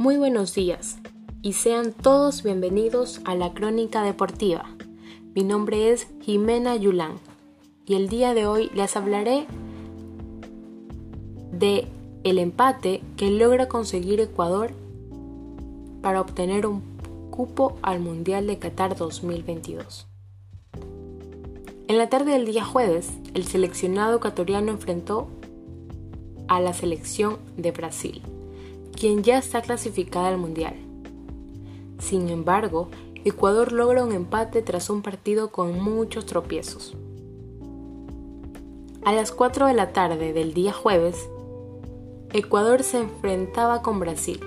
Muy buenos días y sean todos bienvenidos a la Crónica Deportiva. Mi nombre es Jimena Yulán y el día de hoy les hablaré de el empate que logra conseguir Ecuador para obtener un cupo al Mundial de Qatar 2022. En la tarde del día jueves, el seleccionado ecuatoriano enfrentó a la selección de Brasil quien ya está clasificada al Mundial. Sin embargo, Ecuador logra un empate tras un partido con muchos tropiezos. A las 4 de la tarde del día jueves, Ecuador se enfrentaba con Brasil.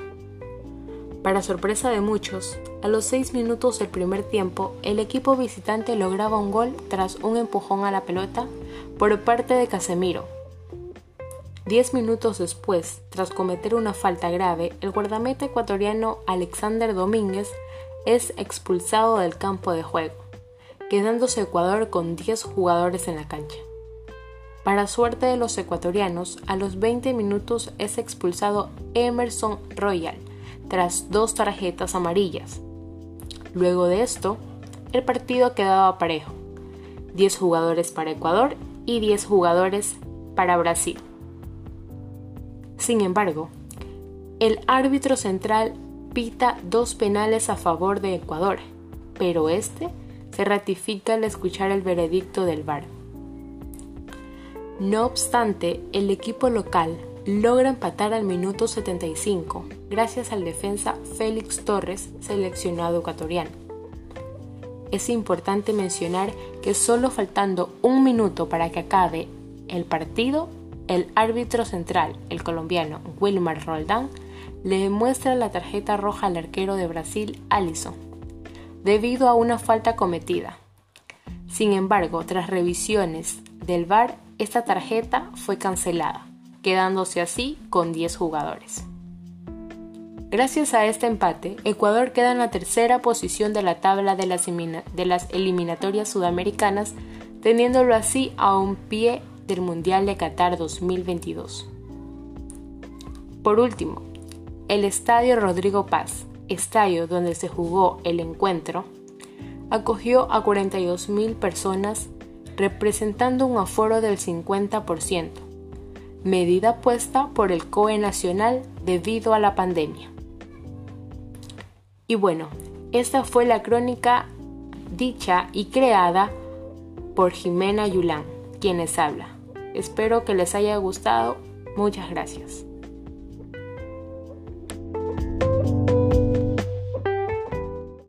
Para sorpresa de muchos, a los 6 minutos del primer tiempo, el equipo visitante lograba un gol tras un empujón a la pelota por parte de Casemiro, Diez minutos después, tras cometer una falta grave, el guardameta ecuatoriano Alexander Domínguez es expulsado del campo de juego, quedándose Ecuador con 10 jugadores en la cancha. Para suerte de los ecuatorianos, a los 20 minutos es expulsado Emerson Royal, tras dos tarjetas amarillas. Luego de esto, el partido quedaba parejo, 10 jugadores para Ecuador y 10 jugadores para Brasil. Sin embargo, el árbitro central pita dos penales a favor de Ecuador, pero este se ratifica al escuchar el veredicto del VAR. No obstante, el equipo local logra empatar al minuto 75 gracias al defensa Félix Torres, seleccionado ecuatoriano. Es importante mencionar que solo faltando un minuto para que acabe el partido, el árbitro central, el colombiano Wilmar Roldán, le muestra la tarjeta roja al arquero de Brasil, Alisson, debido a una falta cometida. Sin embargo, tras revisiones del VAR, esta tarjeta fue cancelada, quedándose así con 10 jugadores. Gracias a este empate, Ecuador queda en la tercera posición de la tabla de las eliminatorias sudamericanas, teniéndolo así a un pie del Mundial de Qatar 2022. Por último, el Estadio Rodrigo Paz, estadio donde se jugó el encuentro, acogió a 42.000 personas representando un aforo del 50%, medida puesta por el COE Nacional debido a la pandemia. Y bueno, esta fue la crónica dicha y creada por Jimena Yulán, quienes habla. Espero que les haya gustado. Muchas gracias.